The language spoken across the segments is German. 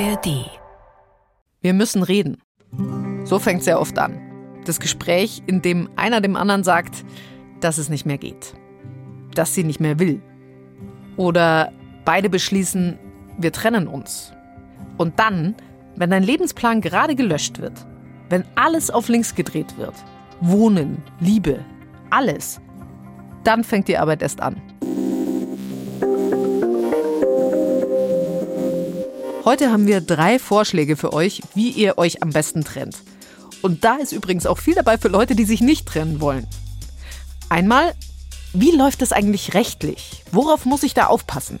ARD. Wir müssen reden. So fängt es ja oft an. Das Gespräch, in dem einer dem anderen sagt, dass es nicht mehr geht. Dass sie nicht mehr will. Oder beide beschließen, wir trennen uns. Und dann, wenn dein Lebensplan gerade gelöscht wird, wenn alles auf links gedreht wird, Wohnen, Liebe, alles, dann fängt die Arbeit erst an. Heute haben wir drei Vorschläge für euch, wie ihr euch am besten trennt. Und da ist übrigens auch viel dabei für Leute, die sich nicht trennen wollen. Einmal, wie läuft es eigentlich rechtlich? Worauf muss ich da aufpassen?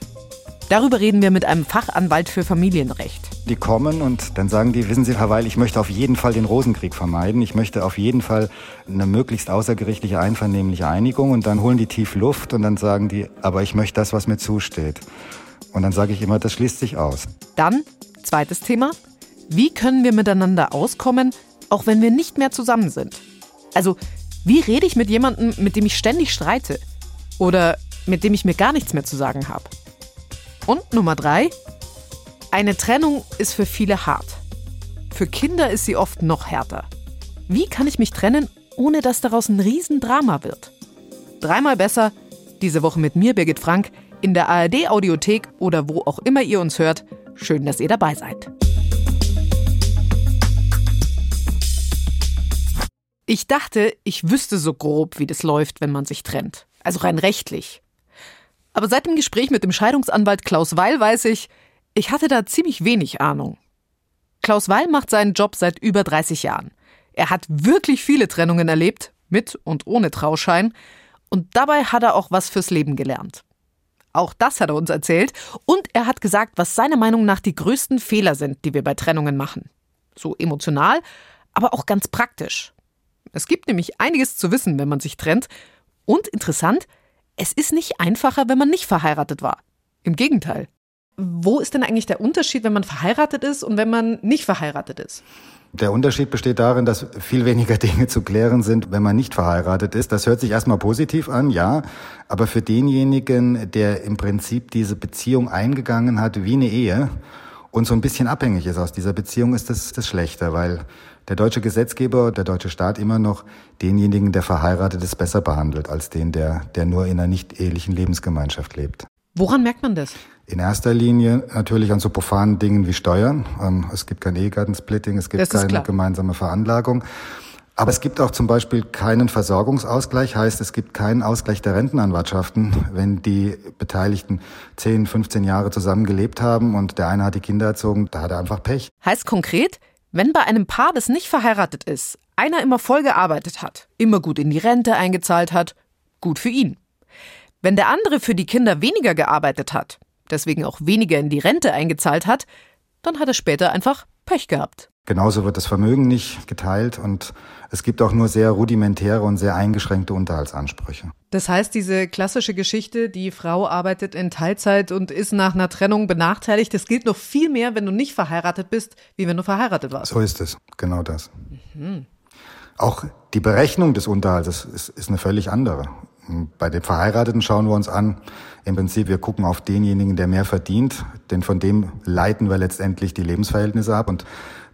Darüber reden wir mit einem Fachanwalt für Familienrecht. Die kommen und dann sagen die, wissen Sie, Herr Weil, ich möchte auf jeden Fall den Rosenkrieg vermeiden. Ich möchte auf jeden Fall eine möglichst außergerichtliche einvernehmliche Einigung. Und dann holen die tief Luft und dann sagen die, aber ich möchte das, was mir zusteht. Und dann sage ich immer, das schließt sich aus. Dann, zweites Thema, wie können wir miteinander auskommen, auch wenn wir nicht mehr zusammen sind? Also, wie rede ich mit jemandem, mit dem ich ständig streite? Oder mit dem ich mir gar nichts mehr zu sagen habe? Und Nummer drei, eine Trennung ist für viele hart. Für Kinder ist sie oft noch härter. Wie kann ich mich trennen, ohne dass daraus ein Riesendrama wird? Dreimal besser, diese Woche mit mir, Birgit Frank, in der ARD Audiothek oder wo auch immer ihr uns hört. Schön, dass ihr dabei seid. Ich dachte, ich wüsste so grob, wie das läuft, wenn man sich trennt. Also rein rechtlich. Aber seit dem Gespräch mit dem Scheidungsanwalt Klaus Weil weiß ich, ich hatte da ziemlich wenig Ahnung. Klaus Weil macht seinen Job seit über 30 Jahren. Er hat wirklich viele Trennungen erlebt, mit und ohne Trauschein, und dabei hat er auch was fürs Leben gelernt. Auch das hat er uns erzählt. Und er hat gesagt, was seiner Meinung nach die größten Fehler sind, die wir bei Trennungen machen. So emotional, aber auch ganz praktisch. Es gibt nämlich einiges zu wissen, wenn man sich trennt. Und interessant, es ist nicht einfacher, wenn man nicht verheiratet war. Im Gegenteil. Wo ist denn eigentlich der Unterschied, wenn man verheiratet ist und wenn man nicht verheiratet ist? Der Unterschied besteht darin, dass viel weniger Dinge zu klären sind, wenn man nicht verheiratet ist. Das hört sich erstmal positiv an, ja. Aber für denjenigen, der im Prinzip diese Beziehung eingegangen hat wie eine Ehe und so ein bisschen abhängig ist aus dieser Beziehung, ist das, das schlechter, weil der deutsche Gesetzgeber, der deutsche Staat immer noch denjenigen, der verheiratet ist, besser behandelt als den, der, der nur in einer nicht ehelichen Lebensgemeinschaft lebt. Woran merkt man das? In erster Linie natürlich an so profanen Dingen wie Steuern. Ähm, es gibt kein Ehegattensplitting, es gibt keine klar. gemeinsame Veranlagung. Aber es gibt auch zum Beispiel keinen Versorgungsausgleich, heißt es gibt keinen Ausgleich der Rentenanwartschaften, wenn die Beteiligten 10, 15 Jahre zusammen gelebt haben und der eine hat die Kinder erzogen, da hat er einfach Pech. Heißt konkret, wenn bei einem Paar, das nicht verheiratet ist, einer immer voll gearbeitet hat, immer gut in die Rente eingezahlt hat, gut für ihn. Wenn der andere für die Kinder weniger gearbeitet hat, deswegen auch weniger in die Rente eingezahlt hat, dann hat er später einfach Pech gehabt. Genauso wird das Vermögen nicht geteilt und es gibt auch nur sehr rudimentäre und sehr eingeschränkte Unterhaltsansprüche. Das heißt, diese klassische Geschichte, die Frau arbeitet in Teilzeit und ist nach einer Trennung benachteiligt, das gilt noch viel mehr, wenn du nicht verheiratet bist, wie wenn du verheiratet warst. So ist es, genau das. Mhm. Auch die Berechnung des Unterhalts ist, ist eine völlig andere. Bei den Verheirateten schauen wir uns an, im Prinzip, wir gucken auf denjenigen, der mehr verdient, denn von dem leiten wir letztendlich die Lebensverhältnisse ab. Und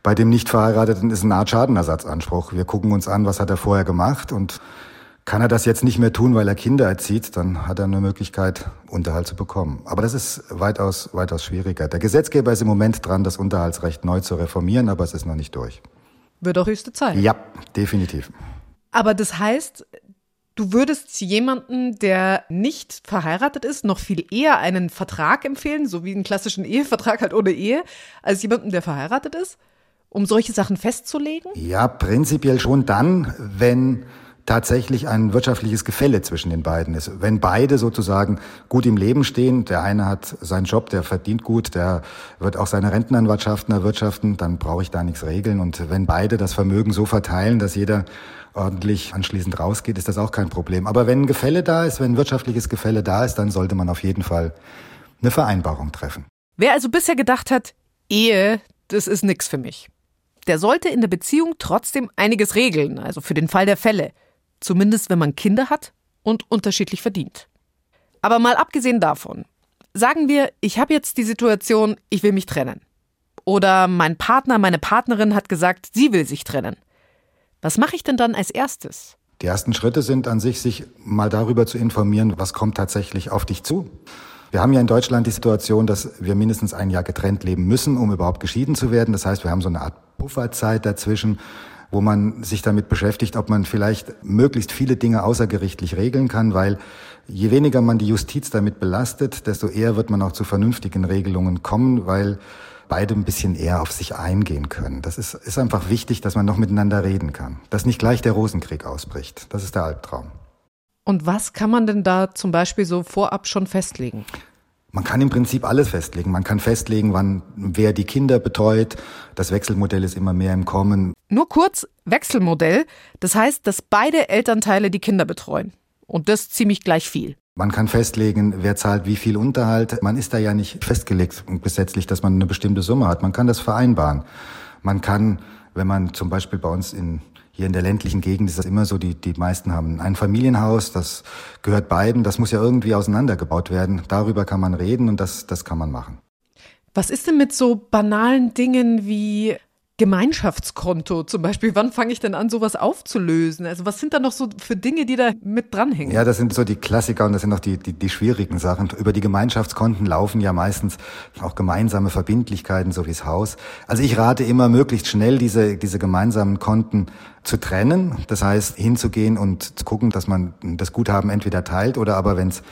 bei dem Nicht-Verheirateten ist eine Art Schadenersatzanspruch. Wir gucken uns an, was hat er vorher gemacht und kann er das jetzt nicht mehr tun, weil er Kinder erzieht, dann hat er eine Möglichkeit, Unterhalt zu bekommen. Aber das ist weitaus, weitaus schwieriger. Der Gesetzgeber ist im Moment dran, das Unterhaltsrecht neu zu reformieren, aber es ist noch nicht durch. Wird auch höchste Zeit. Ja, definitiv. Aber das heißt, Du würdest jemanden, der nicht verheiratet ist, noch viel eher einen Vertrag empfehlen, so wie einen klassischen Ehevertrag halt ohne Ehe, als jemanden, der verheiratet ist, um solche Sachen festzulegen? Ja, prinzipiell schon dann, wenn tatsächlich ein wirtschaftliches Gefälle zwischen den beiden ist. Wenn beide sozusagen gut im Leben stehen, der eine hat seinen Job, der verdient gut, der wird auch seine Rentenanwartschaften erwirtschaften, dann brauche ich da nichts regeln. Und wenn beide das Vermögen so verteilen, dass jeder ordentlich anschließend rausgeht, ist das auch kein Problem. Aber wenn ein Gefälle da ist, wenn wirtschaftliches Gefälle da ist, dann sollte man auf jeden Fall eine Vereinbarung treffen. Wer also bisher gedacht hat, Ehe, das ist nix für mich, der sollte in der Beziehung trotzdem einiges regeln, also für den Fall der Fälle. Zumindest wenn man Kinder hat und unterschiedlich verdient. Aber mal abgesehen davon, sagen wir, ich habe jetzt die Situation, ich will mich trennen. Oder mein Partner, meine Partnerin hat gesagt, sie will sich trennen. Was mache ich denn dann als erstes? Die ersten Schritte sind an sich, sich mal darüber zu informieren, was kommt tatsächlich auf dich zu. Wir haben ja in Deutschland die Situation, dass wir mindestens ein Jahr getrennt leben müssen, um überhaupt geschieden zu werden. Das heißt, wir haben so eine Art Pufferzeit dazwischen, wo man sich damit beschäftigt, ob man vielleicht möglichst viele Dinge außergerichtlich regeln kann, weil je weniger man die Justiz damit belastet, desto eher wird man auch zu vernünftigen Regelungen kommen, weil beide ein bisschen eher auf sich eingehen können. Das ist, ist einfach wichtig, dass man noch miteinander reden kann. Dass nicht gleich der Rosenkrieg ausbricht. Das ist der Albtraum. Und was kann man denn da zum Beispiel so vorab schon festlegen? Man kann im Prinzip alles festlegen. Man kann festlegen, wann wer die Kinder betreut. Das Wechselmodell ist immer mehr im Kommen. Nur kurz, Wechselmodell, das heißt, dass beide Elternteile die Kinder betreuen. Und das ziemlich gleich viel. Man kann festlegen, wer zahlt wie viel Unterhalt. Man ist da ja nicht festgelegt gesetzlich, dass man eine bestimmte Summe hat. Man kann das vereinbaren. Man kann, wenn man zum Beispiel bei uns in hier in der ländlichen Gegend ist das immer so, die, die meisten haben ein Familienhaus, das gehört beiden, das muss ja irgendwie auseinandergebaut werden. Darüber kann man reden und das, das kann man machen. Was ist denn mit so banalen Dingen wie Gemeinschaftskonto zum Beispiel. Wann fange ich denn an, sowas aufzulösen? Also was sind da noch so für Dinge, die da mit dranhängen? Ja, das sind so die Klassiker und das sind auch die, die, die schwierigen Sachen. Über die Gemeinschaftskonten laufen ja meistens auch gemeinsame Verbindlichkeiten, so wie das Haus. Also ich rate immer, möglichst schnell diese, diese gemeinsamen Konten zu trennen. Das heißt, hinzugehen und zu gucken, dass man das Guthaben entweder teilt oder aber, wenn es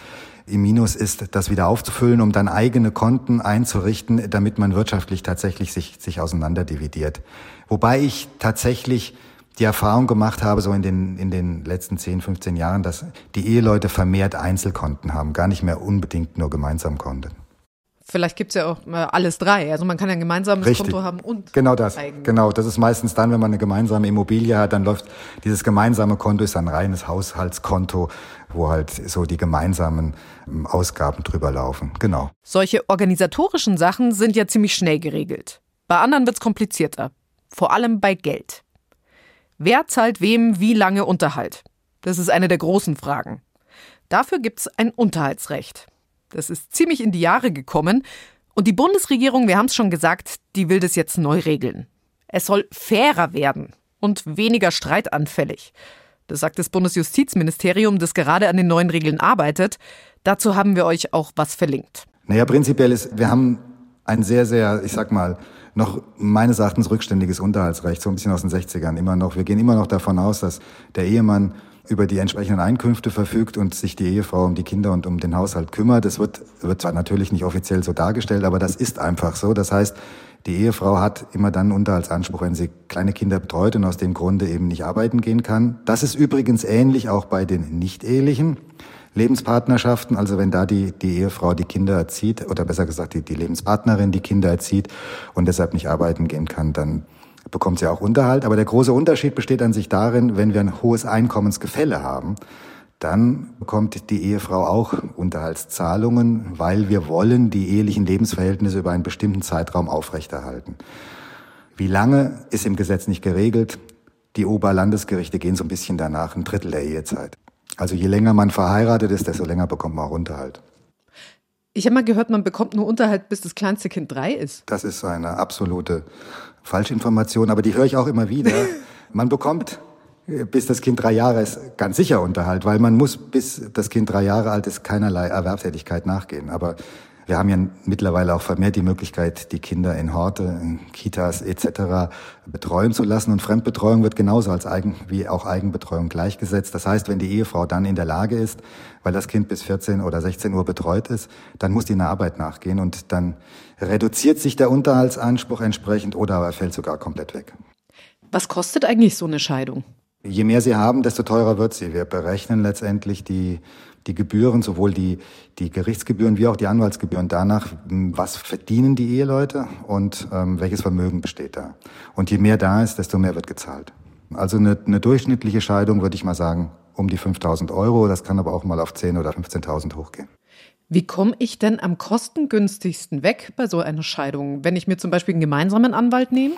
im Minus ist, das wieder aufzufüllen, um dann eigene Konten einzurichten, damit man wirtschaftlich tatsächlich sich, sich auseinanderdividiert. Wobei ich tatsächlich die Erfahrung gemacht habe, so in den, in den letzten 10, 15 Jahren, dass die Eheleute vermehrt Einzelkonten haben, gar nicht mehr unbedingt nur Gemeinsamkonten. Vielleicht gibt's ja auch äh, alles drei. Also man kann ja ein gemeinsames Richtig. Konto haben und genau das. Eigene. Genau, das ist meistens dann, wenn man eine gemeinsame Immobilie hat, dann läuft dieses gemeinsame Konto ist ein reines Haushaltskonto, wo halt so die gemeinsamen ähm, Ausgaben drüber laufen. Genau. Solche organisatorischen Sachen sind ja ziemlich schnell geregelt. Bei anderen wird's komplizierter. Vor allem bei Geld. Wer zahlt wem wie lange Unterhalt? Das ist eine der großen Fragen. Dafür gibt's ein Unterhaltsrecht. Das ist ziemlich in die Jahre gekommen. Und die Bundesregierung, wir haben es schon gesagt, die will das jetzt neu regeln. Es soll fairer werden und weniger streitanfällig. Das sagt das Bundesjustizministerium, das gerade an den neuen Regeln arbeitet. Dazu haben wir euch auch was verlinkt. Naja, prinzipiell ist, wir haben ein sehr, sehr, ich sag mal, noch meines Erachtens rückständiges Unterhaltsrecht, so ein bisschen aus den 60ern immer noch. Wir gehen immer noch davon aus, dass der Ehemann über die entsprechenden Einkünfte verfügt und sich die Ehefrau um die Kinder und um den Haushalt kümmert. Das wird, wird zwar natürlich nicht offiziell so dargestellt, aber das ist einfach so. Das heißt, die Ehefrau hat immer dann Unterhaltsanspruch, wenn sie kleine Kinder betreut und aus dem Grunde eben nicht arbeiten gehen kann. Das ist übrigens ähnlich auch bei den nicht-ehelichen Lebenspartnerschaften. Also wenn da die, die Ehefrau die Kinder erzieht, oder besser gesagt die, die Lebenspartnerin die Kinder erzieht und deshalb nicht arbeiten gehen kann, dann bekommt sie auch Unterhalt. Aber der große Unterschied besteht an sich darin, wenn wir ein hohes Einkommensgefälle haben, dann bekommt die Ehefrau auch Unterhaltszahlungen, weil wir wollen die ehelichen Lebensverhältnisse über einen bestimmten Zeitraum aufrechterhalten. Wie lange ist im Gesetz nicht geregelt. Die Oberlandesgerichte gehen so ein bisschen danach, ein Drittel der Ehezeit. Also je länger man verheiratet ist, desto länger bekommt man auch Unterhalt. Ich habe mal gehört, man bekommt nur Unterhalt, bis das kleinste Kind drei ist. Das ist eine absolute Falschinformation, aber die höre ich auch immer wieder. Man bekommt äh, bis das Kind drei Jahre ist, ganz sicher Unterhalt, weil man muss, bis das Kind drei Jahre alt ist, keinerlei Erwerbstätigkeit nachgehen. Aber wir haben ja mittlerweile auch vermehrt die Möglichkeit, die Kinder in Horte, in Kitas etc. betreuen zu lassen. Und Fremdbetreuung wird genauso als Eigen, wie auch Eigenbetreuung gleichgesetzt. Das heißt, wenn die Ehefrau dann in der Lage ist, weil das Kind bis 14 oder 16 Uhr betreut ist, dann muss die in der Arbeit nachgehen und dann reduziert sich der Unterhaltsanspruch entsprechend oder aber er fällt sogar komplett weg. Was kostet eigentlich so eine Scheidung? Je mehr sie haben, desto teurer wird sie. Wir berechnen letztendlich die die Gebühren, sowohl die, die Gerichtsgebühren wie auch die Anwaltsgebühren danach, was verdienen die Eheleute und ähm, welches Vermögen besteht da. Und je mehr da ist, desto mehr wird gezahlt. Also eine, eine durchschnittliche Scheidung würde ich mal sagen um die 5000 Euro. Das kann aber auch mal auf 10.000 oder 15.000 hochgehen. Wie komme ich denn am kostengünstigsten weg bei so einer Scheidung, wenn ich mir zum Beispiel einen gemeinsamen Anwalt nehme?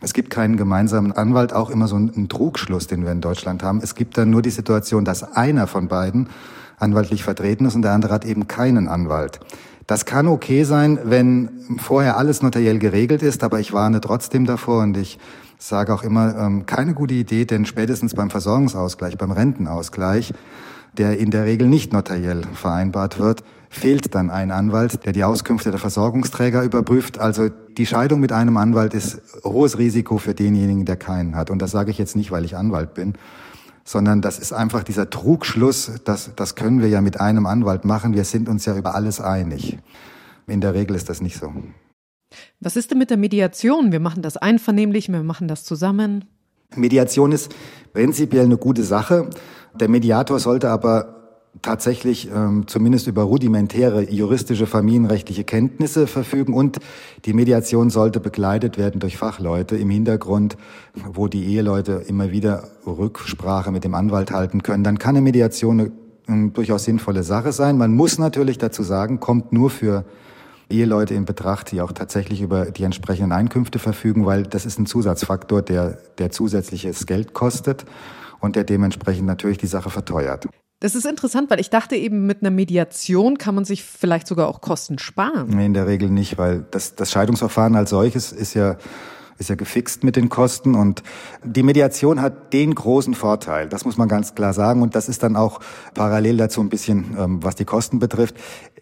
Es gibt keinen gemeinsamen Anwalt, auch immer so einen Trugschluss, den wir in Deutschland haben. Es gibt dann nur die Situation, dass einer von beiden anwaltlich vertreten ist und der andere hat eben keinen Anwalt. Das kann okay sein, wenn vorher alles notariell geregelt ist, aber ich warne trotzdem davor und ich sage auch immer, ähm, keine gute Idee, denn spätestens beim Versorgungsausgleich, beim Rentenausgleich, der in der Regel nicht notariell vereinbart wird, fehlt dann ein Anwalt, der die Auskünfte der Versorgungsträger überprüft. Also die Scheidung mit einem Anwalt ist hohes Risiko für denjenigen, der keinen hat. Und das sage ich jetzt nicht, weil ich Anwalt bin, sondern das ist einfach dieser Trugschluss, das, das können wir ja mit einem Anwalt machen. Wir sind uns ja über alles einig. In der Regel ist das nicht so. Was ist denn mit der Mediation? Wir machen das einvernehmlich, wir machen das zusammen. Mediation ist prinzipiell eine gute Sache. Der Mediator sollte aber tatsächlich ähm, zumindest über rudimentäre juristische familienrechtliche Kenntnisse verfügen und die Mediation sollte begleitet werden durch Fachleute im Hintergrund, wo die Eheleute immer wieder Rücksprache mit dem Anwalt halten können. Dann kann eine Mediation eine, eine durchaus sinnvolle Sache sein. Man muss natürlich dazu sagen, kommt nur für Eheleute in Betracht, die auch tatsächlich über die entsprechenden Einkünfte verfügen, weil das ist ein Zusatzfaktor, der, der zusätzliches Geld kostet und der dementsprechend natürlich die Sache verteuert. Das ist interessant, weil ich dachte eben, mit einer Mediation kann man sich vielleicht sogar auch Kosten sparen. Nee, in der Regel nicht, weil das, das Scheidungsverfahren als solches ist ja ist ja gefixt mit den Kosten und die Mediation hat den großen Vorteil, das muss man ganz klar sagen und das ist dann auch parallel dazu ein bisschen, ähm, was die Kosten betrifft.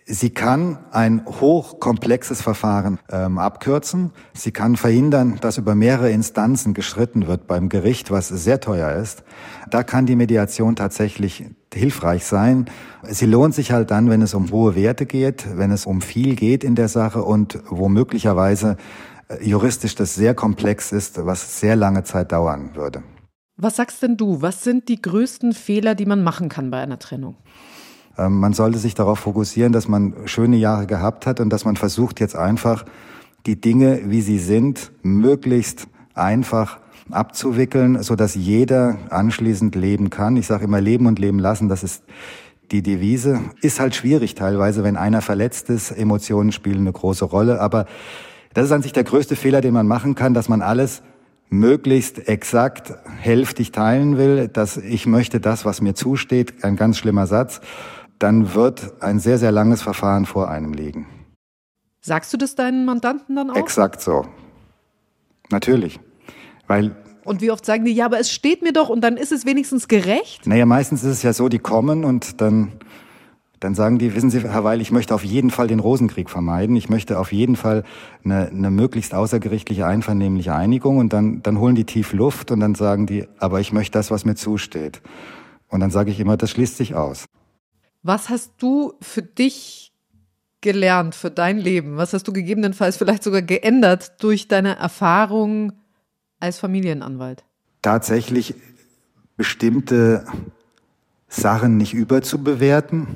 Sie kann ein hochkomplexes Verfahren ähm, abkürzen. Sie kann verhindern, dass über mehrere Instanzen gestritten wird beim Gericht, was sehr teuer ist. Da kann die Mediation tatsächlich hilfreich sein. Sie lohnt sich halt dann, wenn es um hohe Werte geht, wenn es um viel geht in der Sache und womöglicherweise äh, juristisch das sehr komplex ist, was sehr lange Zeit dauern würde. Was sagst denn du? Was sind die größten Fehler, die man machen kann bei einer Trennung? Ähm, man sollte sich darauf fokussieren, dass man schöne Jahre gehabt hat und dass man versucht jetzt einfach die Dinge, wie sie sind, möglichst einfach abzuwickeln, so dass jeder anschließend leben kann. Ich sage immer leben und leben lassen, das ist die Devise. Ist halt schwierig teilweise, wenn einer verletzt ist. Emotionen spielen eine große Rolle, aber das ist an sich der größte Fehler, den man machen kann, dass man alles möglichst exakt hälftig teilen will, dass ich möchte das, was mir zusteht, ein ganz schlimmer Satz dann wird ein sehr, sehr langes Verfahren vor einem liegen. Sagst du das deinen Mandanten dann auch? Exakt so. Natürlich. Weil und wie oft sagen die, ja, aber es steht mir doch und dann ist es wenigstens gerecht? Naja, meistens ist es ja so, die kommen und dann, dann sagen die, wissen Sie, Herr Weil, ich möchte auf jeden Fall den Rosenkrieg vermeiden. Ich möchte auf jeden Fall eine, eine möglichst außergerichtliche, einvernehmliche Einigung und dann, dann holen die tief Luft und dann sagen die, aber ich möchte das, was mir zusteht. Und dann sage ich immer, das schließt sich aus. Was hast du für dich gelernt, für dein Leben? Was hast du gegebenenfalls vielleicht sogar geändert durch deine Erfahrung als Familienanwalt? Tatsächlich bestimmte Sachen nicht überzubewerten,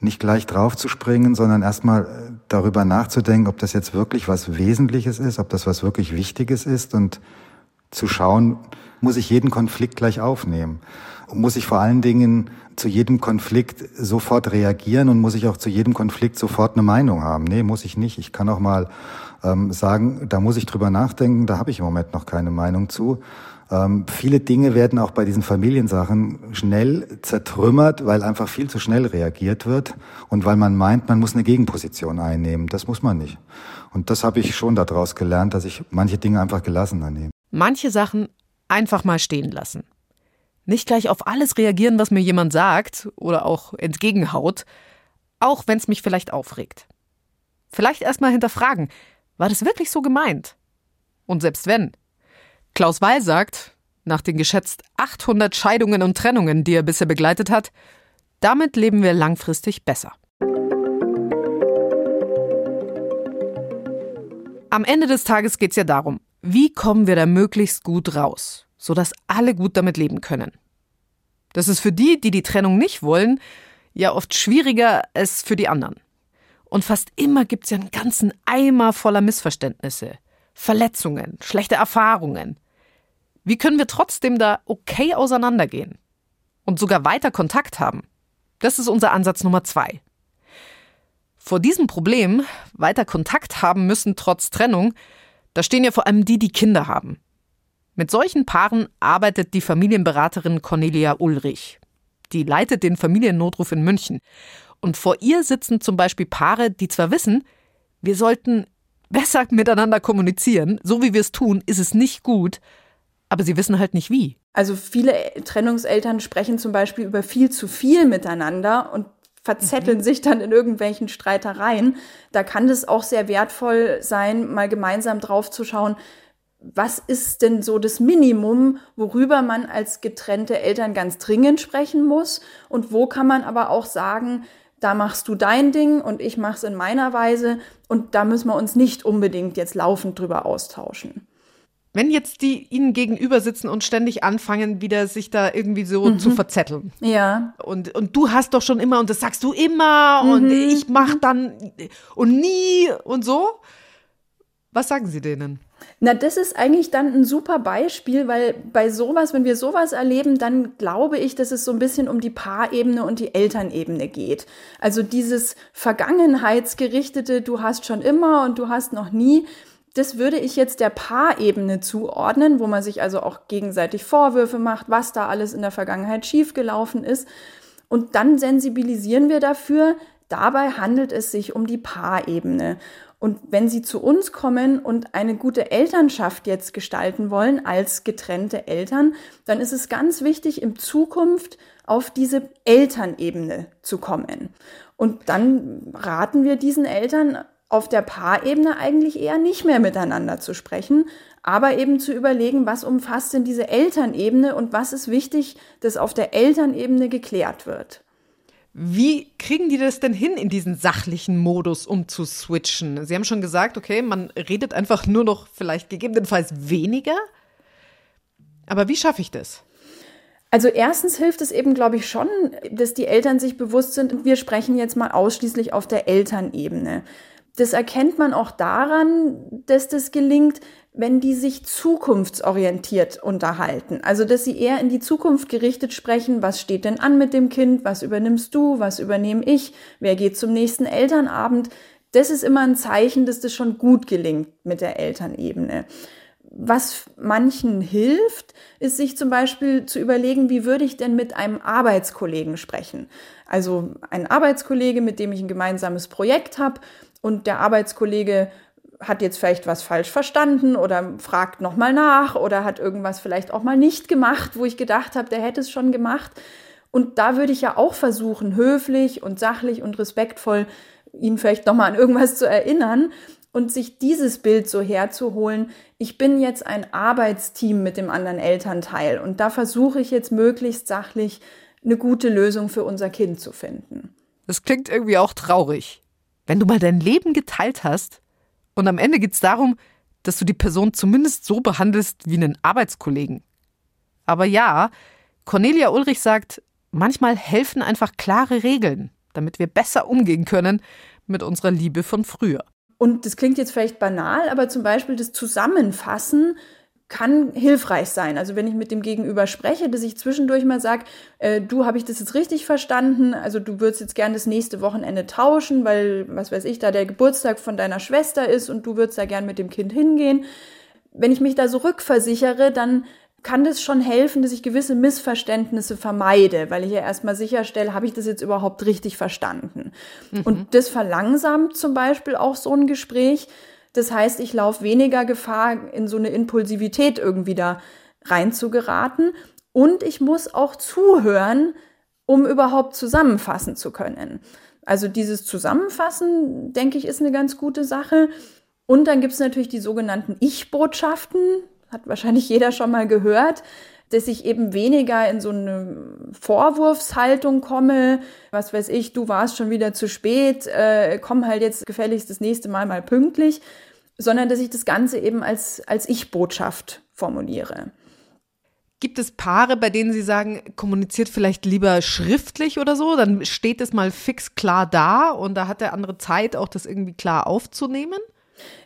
nicht gleich draufzuspringen, sondern erstmal darüber nachzudenken, ob das jetzt wirklich was Wesentliches ist, ob das was wirklich Wichtiges ist und zu schauen, muss ich jeden Konflikt gleich aufnehmen? Muss ich vor allen Dingen zu jedem Konflikt sofort reagieren und muss ich auch zu jedem Konflikt sofort eine Meinung haben? Nee, muss ich nicht. Ich kann auch mal ähm, sagen, da muss ich drüber nachdenken, da habe ich im Moment noch keine Meinung zu. Ähm, viele Dinge werden auch bei diesen Familiensachen schnell zertrümmert, weil einfach viel zu schnell reagiert wird und weil man meint, man muss eine Gegenposition einnehmen. Das muss man nicht. Und das habe ich schon daraus gelernt, dass ich manche Dinge einfach gelassener nehme. Manche Sachen einfach mal stehen lassen. Nicht gleich auf alles reagieren, was mir jemand sagt oder auch entgegenhaut, auch wenn es mich vielleicht aufregt. Vielleicht erstmal hinterfragen, war das wirklich so gemeint? Und selbst wenn. Klaus Weil sagt, nach den geschätzt 800 Scheidungen und Trennungen, die er bisher begleitet hat, damit leben wir langfristig besser. Am Ende des Tages geht es ja darum, wie kommen wir da möglichst gut raus? sodass alle gut damit leben können. Das ist für die, die die Trennung nicht wollen, ja oft schwieriger als für die anderen. Und fast immer gibt es ja einen ganzen Eimer voller Missverständnisse, Verletzungen, schlechte Erfahrungen. Wie können wir trotzdem da okay auseinandergehen und sogar weiter Kontakt haben? Das ist unser Ansatz Nummer zwei. Vor diesem Problem, weiter Kontakt haben müssen trotz Trennung, da stehen ja vor allem die, die Kinder haben. Mit solchen Paaren arbeitet die Familienberaterin Cornelia Ulrich. Die leitet den Familiennotruf in München. Und vor ihr sitzen zum Beispiel Paare, die zwar wissen, wir sollten besser miteinander kommunizieren, so wie wir es tun, ist es nicht gut, aber sie wissen halt nicht wie. Also viele Trennungseltern sprechen zum Beispiel über viel zu viel miteinander und verzetteln mhm. sich dann in irgendwelchen Streitereien. Da kann es auch sehr wertvoll sein, mal gemeinsam drauf zu schauen, was ist denn so das Minimum, worüber man als getrennte Eltern ganz dringend sprechen muss und wo kann man aber auch sagen, da machst du dein Ding und ich mach's in meiner Weise und da müssen wir uns nicht unbedingt jetzt laufend drüber austauschen. Wenn jetzt die ihnen gegenüber sitzen und ständig anfangen, wieder sich da irgendwie so mhm. zu verzetteln. Ja. Und, und du hast doch schon immer und das sagst du immer mhm. und ich mach dann und nie und so. Was sagen Sie denen? Na, das ist eigentlich dann ein super Beispiel, weil bei sowas, wenn wir sowas erleben, dann glaube ich, dass es so ein bisschen um die Paarebene und die Elternebene geht. Also dieses Vergangenheitsgerichtete, du hast schon immer und du hast noch nie, das würde ich jetzt der Paarebene zuordnen, wo man sich also auch gegenseitig Vorwürfe macht, was da alles in der Vergangenheit schiefgelaufen ist. Und dann sensibilisieren wir dafür, dabei handelt es sich um die Paarebene. Und wenn Sie zu uns kommen und eine gute Elternschaft jetzt gestalten wollen als getrennte Eltern, dann ist es ganz wichtig, in Zukunft auf diese Elternebene zu kommen. Und dann raten wir diesen Eltern auf der Paarebene eigentlich eher nicht mehr miteinander zu sprechen, aber eben zu überlegen, was umfasst denn diese Elternebene und was ist wichtig, dass auf der Elternebene geklärt wird. Wie kriegen die das denn hin, in diesen sachlichen Modus umzuswitchen? Sie haben schon gesagt, okay, man redet einfach nur noch vielleicht gegebenenfalls weniger. Aber wie schaffe ich das? Also erstens hilft es eben, glaube ich, schon, dass die Eltern sich bewusst sind, wir sprechen jetzt mal ausschließlich auf der Elternebene. Das erkennt man auch daran, dass das gelingt, wenn die sich zukunftsorientiert unterhalten. Also, dass sie eher in die Zukunft gerichtet sprechen. Was steht denn an mit dem Kind? Was übernimmst du? Was übernehme ich? Wer geht zum nächsten Elternabend? Das ist immer ein Zeichen, dass das schon gut gelingt mit der Elternebene. Was manchen hilft, ist sich zum Beispiel zu überlegen, wie würde ich denn mit einem Arbeitskollegen sprechen? Also ein Arbeitskollege, mit dem ich ein gemeinsames Projekt habe und der Arbeitskollege hat jetzt vielleicht was falsch verstanden oder fragt nochmal nach oder hat irgendwas vielleicht auch mal nicht gemacht, wo ich gedacht habe, der hätte es schon gemacht. Und da würde ich ja auch versuchen, höflich und sachlich und respektvoll ihn vielleicht nochmal an irgendwas zu erinnern und sich dieses Bild so herzuholen. Ich bin jetzt ein Arbeitsteam mit dem anderen Elternteil und da versuche ich jetzt möglichst sachlich eine gute Lösung für unser Kind zu finden. Das klingt irgendwie auch traurig. Wenn du mal dein Leben geteilt hast und am Ende geht es darum, dass du die Person zumindest so behandelst wie einen Arbeitskollegen. Aber ja, Cornelia Ulrich sagt, manchmal helfen einfach klare Regeln, damit wir besser umgehen können mit unserer Liebe von früher. Und das klingt jetzt vielleicht banal, aber zum Beispiel das Zusammenfassen kann hilfreich sein. Also wenn ich mit dem Gegenüber spreche, dass ich zwischendurch mal sage, äh, du, habe ich das jetzt richtig verstanden? Also du würdest jetzt gerne das nächste Wochenende tauschen, weil, was weiß ich, da der Geburtstag von deiner Schwester ist und du würdest da gern mit dem Kind hingehen. Wenn ich mich da so rückversichere, dann kann das schon helfen, dass ich gewisse Missverständnisse vermeide, weil ich ja erstmal sicherstelle, habe ich das jetzt überhaupt richtig verstanden. Mhm. Und das verlangsamt zum Beispiel auch so ein Gespräch, das heißt, ich laufe weniger Gefahr, in so eine Impulsivität irgendwie da reinzugeraten. Und ich muss auch zuhören, um überhaupt zusammenfassen zu können. Also dieses Zusammenfassen, denke ich, ist eine ganz gute Sache. Und dann gibt es natürlich die sogenannten Ich-Botschaften, hat wahrscheinlich jeder schon mal gehört, dass ich eben weniger in so eine Vorwurfshaltung komme, was weiß ich, du warst schon wieder zu spät, äh, komm halt jetzt gefälligst das nächste Mal mal pünktlich, sondern dass ich das Ganze eben als, als Ich-Botschaft formuliere. Gibt es Paare, bei denen Sie sagen, kommuniziert vielleicht lieber schriftlich oder so? Dann steht es mal fix klar da und da hat der andere Zeit, auch das irgendwie klar aufzunehmen?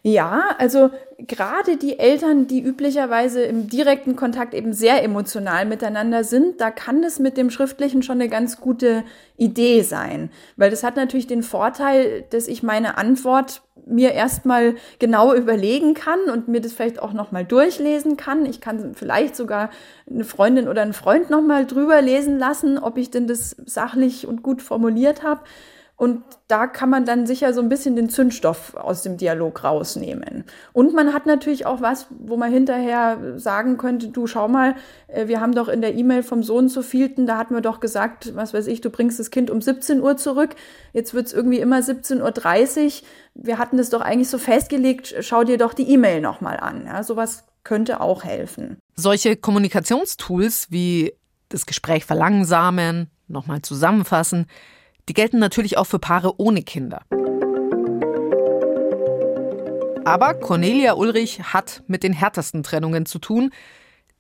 Ja, also gerade die Eltern, die üblicherweise im direkten Kontakt eben sehr emotional miteinander sind, da kann es mit dem Schriftlichen schon eine ganz gute Idee sein. Weil das hat natürlich den Vorteil, dass ich meine Antwort mir erstmal genau überlegen kann und mir das vielleicht auch nochmal durchlesen kann. Ich kann vielleicht sogar eine Freundin oder einen Freund nochmal drüber lesen lassen, ob ich denn das sachlich und gut formuliert habe. Und da kann man dann sicher so ein bisschen den Zündstoff aus dem Dialog rausnehmen. Und man hat natürlich auch was, wo man hinterher sagen könnte, du schau mal, äh, wir haben doch in der E-Mail vom Sohn zu vielten, da hatten wir doch gesagt, was weiß ich, du bringst das Kind um 17 Uhr zurück. Jetzt wird's irgendwie immer 17.30 Uhr. Wir hatten das doch eigentlich so festgelegt, schau dir doch die E-Mail nochmal an. Ja, sowas könnte auch helfen. Solche Kommunikationstools wie das Gespräch verlangsamen, nochmal zusammenfassen, die gelten natürlich auch für Paare ohne Kinder. Aber Cornelia Ulrich hat mit den härtesten Trennungen zu tun,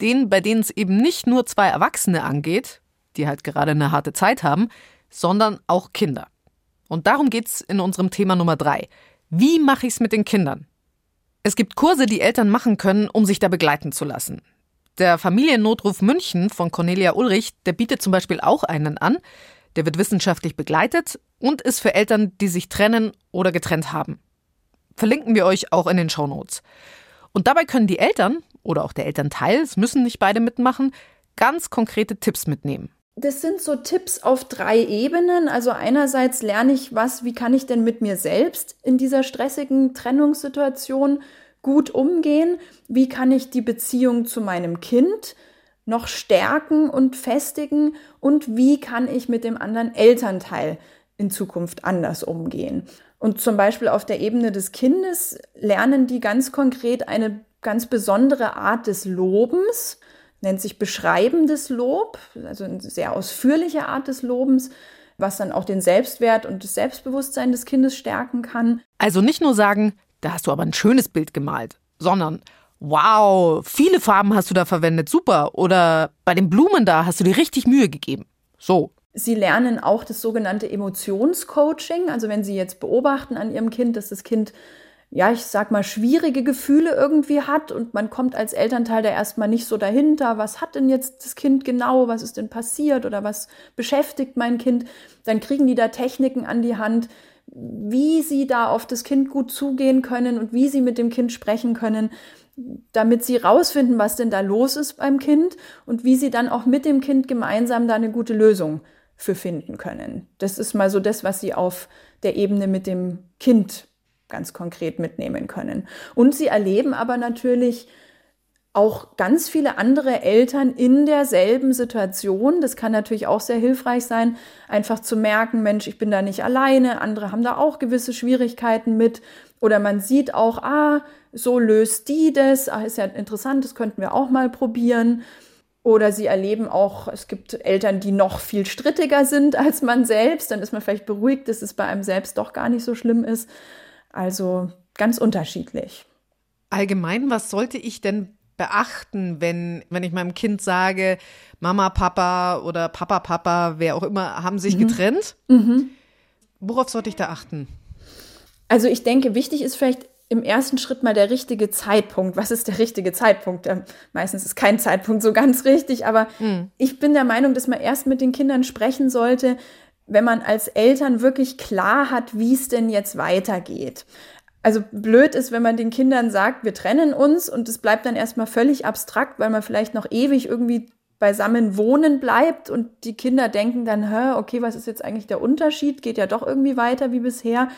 denen, bei denen es eben nicht nur zwei Erwachsene angeht, die halt gerade eine harte Zeit haben, sondern auch Kinder. Und darum geht's in unserem Thema Nummer drei. Wie mache ich's mit den Kindern? Es gibt Kurse, die Eltern machen können, um sich da begleiten zu lassen. Der Familiennotruf München von Cornelia Ulrich, der bietet zum Beispiel auch einen an. Der wird wissenschaftlich begleitet und ist für Eltern, die sich trennen oder getrennt haben. Verlinken wir euch auch in den Show Notes. Und dabei können die Eltern oder auch der Elternteil, es müssen nicht beide mitmachen, ganz konkrete Tipps mitnehmen. Das sind so Tipps auf drei Ebenen. Also einerseits lerne ich was, wie kann ich denn mit mir selbst in dieser stressigen Trennungssituation gut umgehen? Wie kann ich die Beziehung zu meinem Kind noch stärken und festigen und wie kann ich mit dem anderen Elternteil in Zukunft anders umgehen. Und zum Beispiel auf der Ebene des Kindes lernen die ganz konkret eine ganz besondere Art des Lobens, nennt sich beschreibendes Lob, also eine sehr ausführliche Art des Lobens, was dann auch den Selbstwert und das Selbstbewusstsein des Kindes stärken kann. Also nicht nur sagen, da hast du aber ein schönes Bild gemalt, sondern wow, viele Farben hast du da verwendet, super. Oder bei den Blumen da hast du dir richtig Mühe gegeben. So. Sie lernen auch das sogenannte Emotionscoaching. Also wenn Sie jetzt beobachten an Ihrem Kind, dass das Kind, ja, ich sag mal, schwierige Gefühle irgendwie hat und man kommt als Elternteil da erstmal nicht so dahinter, was hat denn jetzt das Kind genau, was ist denn passiert oder was beschäftigt mein Kind, dann kriegen die da Techniken an die Hand, wie sie da auf das Kind gut zugehen können und wie sie mit dem Kind sprechen können damit sie rausfinden, was denn da los ist beim Kind und wie sie dann auch mit dem Kind gemeinsam da eine gute Lösung für finden können. Das ist mal so das, was sie auf der Ebene mit dem Kind ganz konkret mitnehmen können. Und sie erleben aber natürlich auch ganz viele andere Eltern in derselben Situation. Das kann natürlich auch sehr hilfreich sein, einfach zu merken, Mensch, ich bin da nicht alleine, andere haben da auch gewisse Schwierigkeiten mit. Oder man sieht auch, ah, so löst die das, ah, ist ja interessant, das könnten wir auch mal probieren. Oder sie erleben auch, es gibt Eltern, die noch viel strittiger sind als man selbst. Dann ist man vielleicht beruhigt, dass es bei einem selbst doch gar nicht so schlimm ist. Also ganz unterschiedlich. Allgemein, was sollte ich denn beachten, wenn, wenn ich meinem Kind sage, Mama, Papa oder Papa, Papa, wer auch immer, haben sich mhm. getrennt? Mhm. Worauf sollte ich da achten? Also ich denke, wichtig ist vielleicht im ersten Schritt mal der richtige Zeitpunkt. Was ist der richtige Zeitpunkt? Ähm, meistens ist kein Zeitpunkt so ganz richtig, aber mhm. ich bin der Meinung, dass man erst mit den Kindern sprechen sollte, wenn man als Eltern wirklich klar hat, wie es denn jetzt weitergeht. Also blöd ist, wenn man den Kindern sagt, wir trennen uns und es bleibt dann erstmal völlig abstrakt, weil man vielleicht noch ewig irgendwie beisammen wohnen bleibt und die Kinder denken dann, hä, okay, was ist jetzt eigentlich der Unterschied? Geht ja doch irgendwie weiter wie bisher.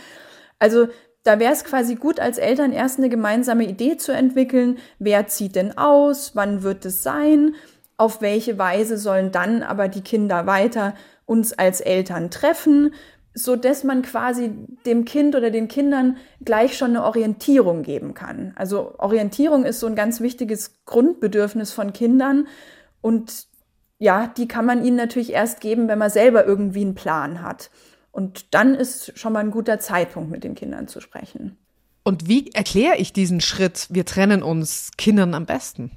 Also da wäre es quasi gut, als Eltern erst eine gemeinsame Idee zu entwickeln. Wer zieht denn aus? Wann wird es sein? Auf welche Weise sollen dann aber die Kinder weiter uns als Eltern treffen? so dass man quasi dem Kind oder den Kindern gleich schon eine Orientierung geben kann. Also Orientierung ist so ein ganz wichtiges Grundbedürfnis von Kindern und ja, die kann man ihnen natürlich erst geben, wenn man selber irgendwie einen Plan hat. Und dann ist schon mal ein guter Zeitpunkt, mit den Kindern zu sprechen. Und wie erkläre ich diesen Schritt, wir trennen uns Kindern am besten?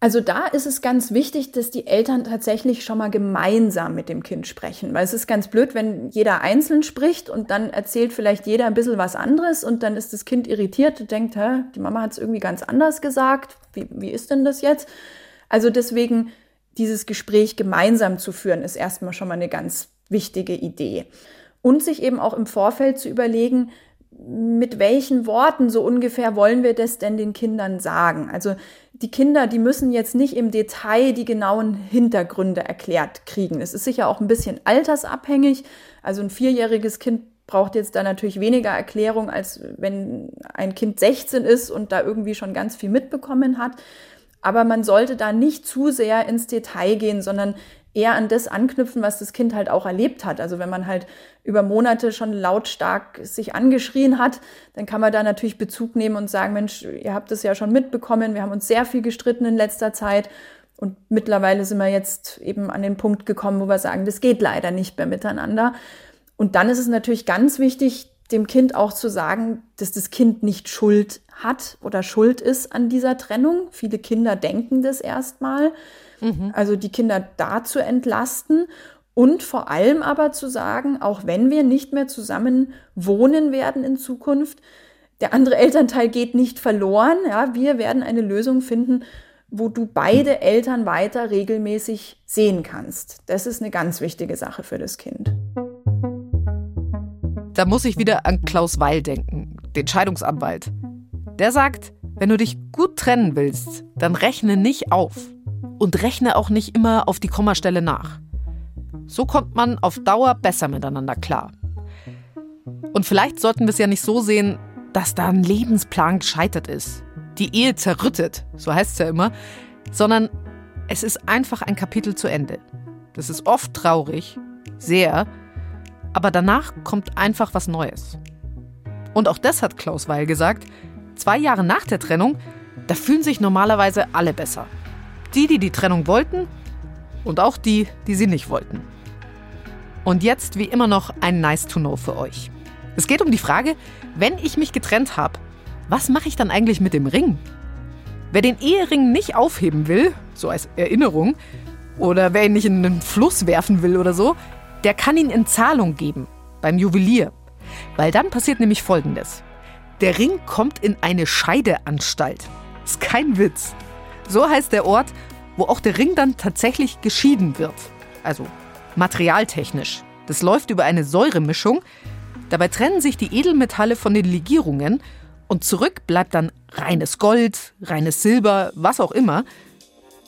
Also da ist es ganz wichtig, dass die Eltern tatsächlich schon mal gemeinsam mit dem Kind sprechen, weil es ist ganz blöd, wenn jeder einzeln spricht und dann erzählt vielleicht jeder ein bisschen was anderes und dann ist das Kind irritiert und denkt, Hä, die Mama hat es irgendwie ganz anders gesagt, wie, wie ist denn das jetzt? Also deswegen dieses Gespräch gemeinsam zu führen, ist erstmal schon mal eine ganz wichtige Idee. Und sich eben auch im Vorfeld zu überlegen, mit welchen Worten so ungefähr wollen wir das denn den Kindern sagen? Also die Kinder, die müssen jetzt nicht im Detail die genauen Hintergründe erklärt kriegen. Es ist sicher auch ein bisschen altersabhängig. Also ein vierjähriges Kind braucht jetzt da natürlich weniger Erklärung, als wenn ein Kind 16 ist und da irgendwie schon ganz viel mitbekommen hat. Aber man sollte da nicht zu sehr ins Detail gehen, sondern eher an das anknüpfen, was das Kind halt auch erlebt hat. Also wenn man halt über Monate schon lautstark sich angeschrien hat, dann kann man da natürlich Bezug nehmen und sagen, Mensch, ihr habt es ja schon mitbekommen, wir haben uns sehr viel gestritten in letzter Zeit. Und mittlerweile sind wir jetzt eben an den Punkt gekommen, wo wir sagen, das geht leider nicht mehr miteinander. Und dann ist es natürlich ganz wichtig, dem Kind auch zu sagen, dass das Kind nicht Schuld hat oder schuld ist an dieser Trennung. Viele Kinder denken das erstmal. Mhm. Also die Kinder da zu entlasten und vor allem aber zu sagen, auch wenn wir nicht mehr zusammen wohnen werden in Zukunft, der andere Elternteil geht nicht verloren. Ja, wir werden eine Lösung finden, wo du beide Eltern weiter regelmäßig sehen kannst. Das ist eine ganz wichtige Sache für das Kind. Da muss ich wieder an Klaus Weil denken, den Scheidungsanwalt. Der sagt, wenn du dich gut trennen willst, dann rechne nicht auf und rechne auch nicht immer auf die Kommastelle nach. So kommt man auf Dauer besser miteinander klar. Und vielleicht sollten wir es ja nicht so sehen, dass da ein Lebensplan gescheitert ist. Die Ehe zerrüttet, so heißt es ja immer, sondern es ist einfach ein Kapitel zu Ende. Das ist oft traurig, sehr, aber danach kommt einfach was Neues. Und auch das hat Klaus Weil gesagt, zwei Jahre nach der Trennung, da fühlen sich normalerweise alle besser. Die, die die Trennung wollten und auch die, die sie nicht wollten. Und jetzt wie immer noch ein Nice to Know für euch. Es geht um die Frage, wenn ich mich getrennt habe, was mache ich dann eigentlich mit dem Ring? Wer den Ehering nicht aufheben will, so als Erinnerung, oder wer ihn nicht in den Fluss werfen will oder so, der kann ihn in Zahlung geben beim Juwelier. Weil dann passiert nämlich Folgendes. Der Ring kommt in eine Scheideanstalt. Ist kein Witz. So heißt der Ort, wo auch der Ring dann tatsächlich geschieden wird. Also materialtechnisch. Das läuft über eine Säuremischung. Dabei trennen sich die Edelmetalle von den Legierungen und zurück bleibt dann reines Gold, reines Silber, was auch immer.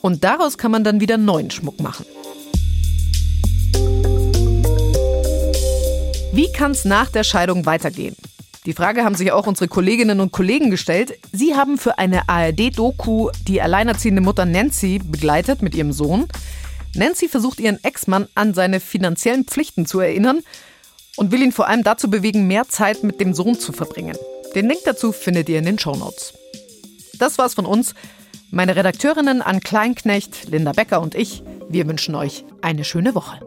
Und daraus kann man dann wieder neuen Schmuck machen. Wie kann es nach der Scheidung weitergehen? Die Frage haben sich auch unsere Kolleginnen und Kollegen gestellt. Sie haben für eine ARD-Doku die alleinerziehende Mutter Nancy begleitet mit ihrem Sohn. Nancy versucht ihren Ex-Mann an seine finanziellen Pflichten zu erinnern und will ihn vor allem dazu bewegen, mehr Zeit mit dem Sohn zu verbringen. Den Link dazu findet ihr in den Shownotes. Das war's von uns. Meine Redakteurinnen Ann Kleinknecht, Linda Becker und ich, wir wünschen euch eine schöne Woche.